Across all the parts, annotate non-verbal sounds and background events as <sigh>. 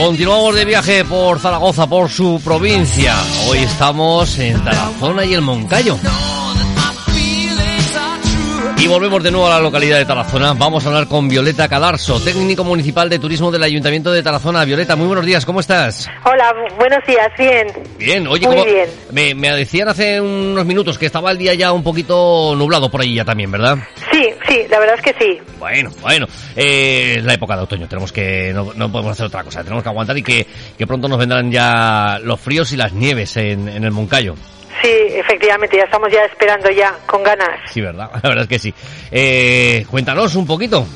Continuamos de viaje por Zaragoza, por su provincia. Hoy estamos en Tarazona y el Moncayo. Y volvemos de nuevo a la localidad de Tarazona. Vamos a hablar con Violeta Cadarso, técnico municipal de turismo del Ayuntamiento de Tarazona. Violeta, muy buenos días, ¿cómo estás? Hola, buenos días, bien. Bien, oye, Muy como- bien. Me, me decían hace unos minutos que estaba el día ya un poquito nublado por ahí ya también, ¿verdad? Sí, sí, la verdad es que sí. Bueno, bueno, eh, la época de otoño, tenemos que, no, no podemos hacer otra cosa, tenemos que aguantar y que, que pronto nos vendrán ya los fríos y las nieves en, en el Moncayo. Efectivamente, ya estamos ya esperando ya, con ganas. Sí, ¿verdad? <laughs> La verdad es que sí. Eh, cuéntanos un poquito.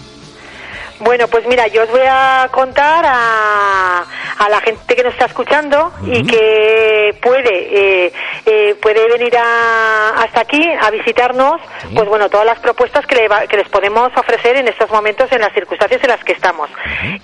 Bueno, pues mira, yo os voy a contar a, a la gente que nos está escuchando y que puede eh, eh, puede venir a- hasta aquí a visitarnos, pues bueno, todas las propuestas que, le va- que les podemos ofrecer en estos momentos en las circunstancias en las que estamos.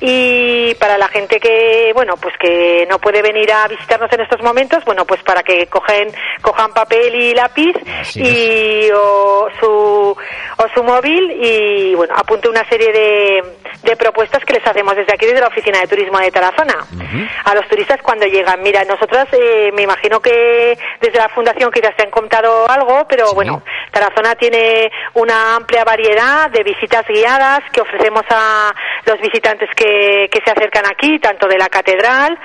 Y para la gente que, bueno, pues que no puede venir a visitarnos en estos momentos, bueno, pues para que cogen, cojan papel y lápiz Así y o su o su móvil y bueno apunte una serie de, de propuestas que les hacemos desde aquí desde la oficina de turismo de Tarazona a los turistas cuando llegan mira nosotras eh, me imagino que desde la fundación quizás te han contado algo pero Sí. bueno Tarazona tiene una amplia variedad de visitas guiadas que ofrecemos a los visitantes que, que se acercan aquí tanto de la catedral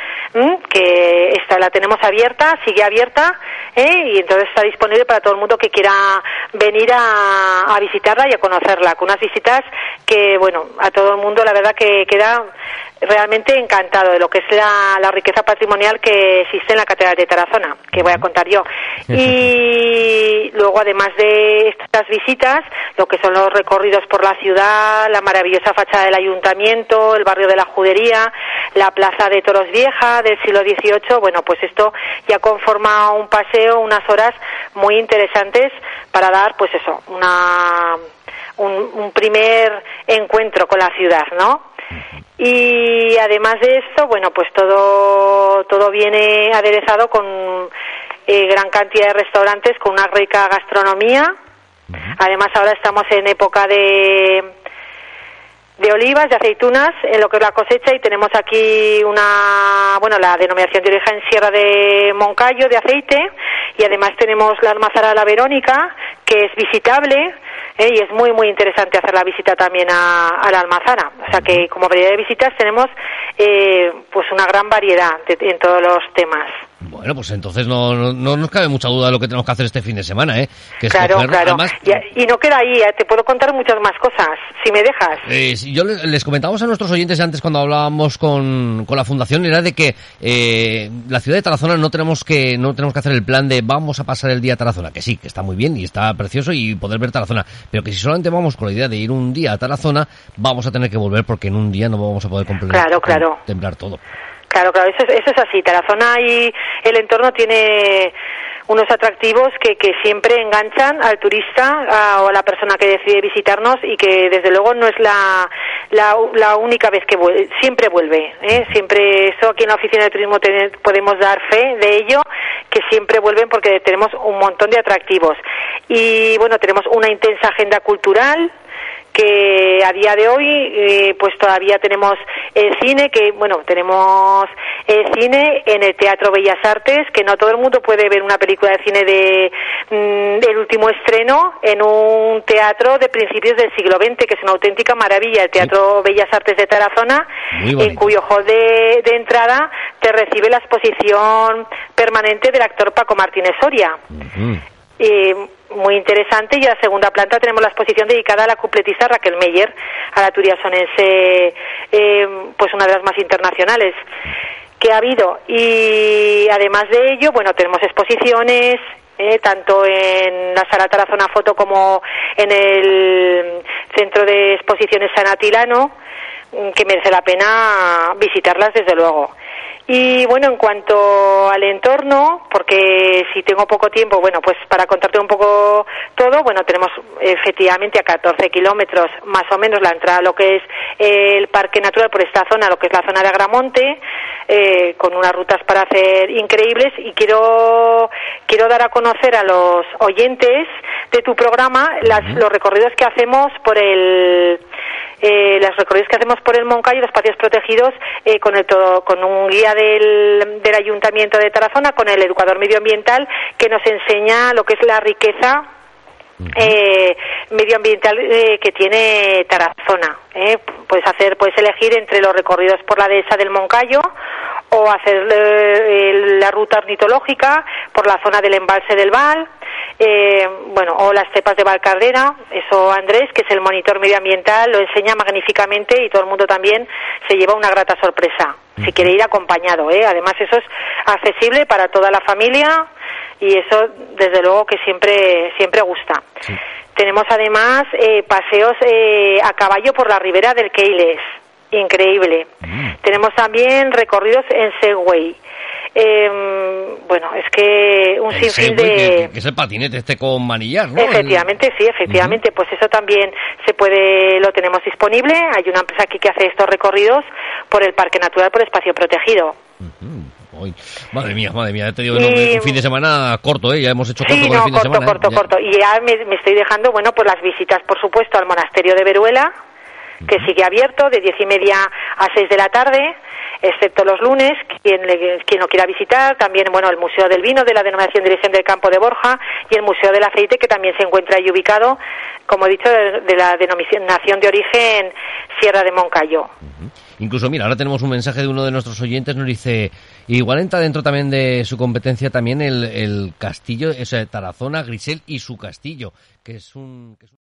que esta la tenemos abierta sigue abierta ¿eh? y entonces está disponible para todo el mundo que quiera venir a, a visitarla y a conocerla, con unas visitas que, bueno, a todo el mundo la verdad que queda realmente encantado de lo que es la, la riqueza patrimonial que existe en la Catedral de Tarazona, que voy a contar yo. Y luego, además de estas visitas, lo que son los recorridos por la ciudad, la maravillosa fachada del ayuntamiento, el barrio de la Judería, la plaza de Toros Vieja del siglo XVIII, bueno, pues esto ya conforma un paseo, unas horas muy interesantes para dar, pues eso, una, un, un primer encuentro con la ciudad, ¿no? Y además de esto, bueno, pues todo, todo viene aderezado con eh, gran cantidad de restaurantes, con una rica gastronomía. Además ahora estamos en época de, de olivas, de aceitunas, en lo que es la cosecha y tenemos aquí una, bueno, la denominación de origen Sierra de Moncayo de aceite y además tenemos la almazara de la Verónica que es visitable ¿eh? y es muy muy interesante hacer la visita también a, a la almazara. O sea que como variedad de visitas tenemos eh, pues una gran variedad de- en todos los temas. Bueno, pues entonces no, no, no nos cabe mucha duda de lo que tenemos que hacer este fin de semana, ¿eh? Que Claro, claro. además, Y, y no queda ahí, ¿eh? te puedo contar muchas más cosas, si me dejas. Eh, si yo le- les comentábamos a nuestros oyentes antes cuando hablábamos con, con la fundación era de que eh, la ciudad de Tarazona no tenemos que no tenemos que hacer el plan de vamos a pasar el día a Tarazona, que sí, que está muy bien y está precioso y poder ver Tarazona, pero que si solamente vamos con la idea de ir un día a Tarazona, vamos a tener que volver porque en un día no vamos a poder completar Claro, claro. contemplar todo. Claro, claro, eso, es- eso es así. Tarazona y el entorno tiene unos atractivos que, que siempre enganchan al turista o a la persona que decide visitarnos y que desde luego no es la, la, única vez que vuelve, siempre vuelve. ¿eh? Siempre, eso aquí en la oficina de turismo podemos dar fe de ello, que siempre vuelven porque tenemos un montón de atractivos. Y bueno, tenemos una intensa agenda cultural que a día de hoy eh, pues todavía tenemos el cine que bueno tenemos el cine en el Teatro Bellas Artes que no todo el mundo puede ver una película de cine de mm, el último estreno en un teatro de principios del siglo XX que es una auténtica maravilla el Teatro Bellas Artes de Tarazona en cuyo hall de, de entrada te recibe la exposición permanente del actor Paco Martínez Soria. Eh, muy interesante y en la segunda planta tenemos la exposición dedicada a la cupletista Raquel Meyer, a la turiasonense, eh, pues una de las más internacionales que ha habido. Y además de ello, bueno, tenemos exposiciones, eh, tanto en la Sala Tarazona Foto como en el Centro de Exposiciones San Atilano, mm, que merece la pena visitarlas desde luego. Y bueno, en cuanto al entorno, porque si tengo poco tiempo, bueno, pues para contarte un poco todo, bueno, tenemos efectivamente a 14 kilómetros más o menos la entrada a lo que es el Parque Natural por esta zona, lo que es la zona de Agramonte, eh, con unas rutas para hacer increíbles. Y quiero, quiero dar a conocer a los oyentes de tu programa las, los recorridos que hacemos por el eh, los recorridos que hacemos por el Moncayo, los patios protegidos, eh, con, el todo, con un guía del, del Ayuntamiento de Tarazona, con el educador medioambiental, que nos enseña lo que es la riqueza eh, medioambiental eh, que tiene Tarazona. ¿eh? Puedes hacer, puedes elegir entre los recorridos por la dehesa del Moncayo o hacer la ruta ornitológica por la zona del embalse del Val, eh, bueno, o las cepas de Valcarrera. Eso Andrés, que es el monitor medioambiental, lo enseña magníficamente y todo el mundo también se lleva una grata sorpresa. Si quiere ir acompañado, ¿eh? Además eso es accesible para toda la familia y eso desde luego que siempre siempre gusta. Tenemos además eh, paseos eh, a caballo por la ribera del Keiles, increíble. Tenemos también recorridos en Segway. Eh, bueno, es que un El sinfín Segway, de... que, que es el patinete este con manillar, ¿no? Efectivamente, sí, efectivamente. Pues eso también se puede, lo tenemos disponible. Hay una empresa aquí que hace estos recorridos por el Parque Natural por Espacio Protegido. Uy, madre mía, madre mía, ya te digo, Y- no, un fin de semana corto, ¿eh? Ya hemos hecho corto Sí, con el fin de corto, semana. ¿eh? corto, Ya- corto. Y ya me, me estoy dejando, bueno, pues las visitas, por supuesto, al monasterio de Veruela, que sigue abierto de diez y media a seis de la tarde, excepto los lunes, quien, le- quien lo quiera visitar, también, bueno, el Museo del Vino de la Denominación de Dirección del Campo de Borja y el Museo del Aceite, que también se encuentra ahí ubicado, como he dicho, de, de la denominación de origen Sierra de Moncayo. Incluso, mira, ahora tenemos un mensaje de uno de nuestros oyentes, nos dice, igual entra dentro también de su competencia también el, el castillo, o sea, Tarazona, Grisel y su castillo, que es un... que es un-